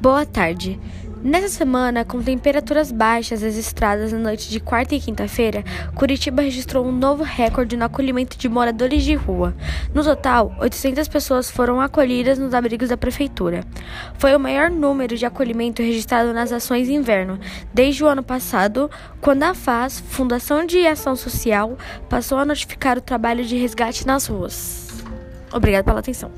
Boa tarde. Nessa semana, com temperaturas baixas registradas na noite de quarta e quinta-feira, Curitiba registrou um novo recorde no acolhimento de moradores de rua. No total, 800 pessoas foram acolhidas nos abrigos da prefeitura. Foi o maior número de acolhimento registrado nas ações inverno desde o ano passado, quando a FAS, Fundação de Ação Social, passou a notificar o trabalho de resgate nas ruas. Obrigada pela atenção.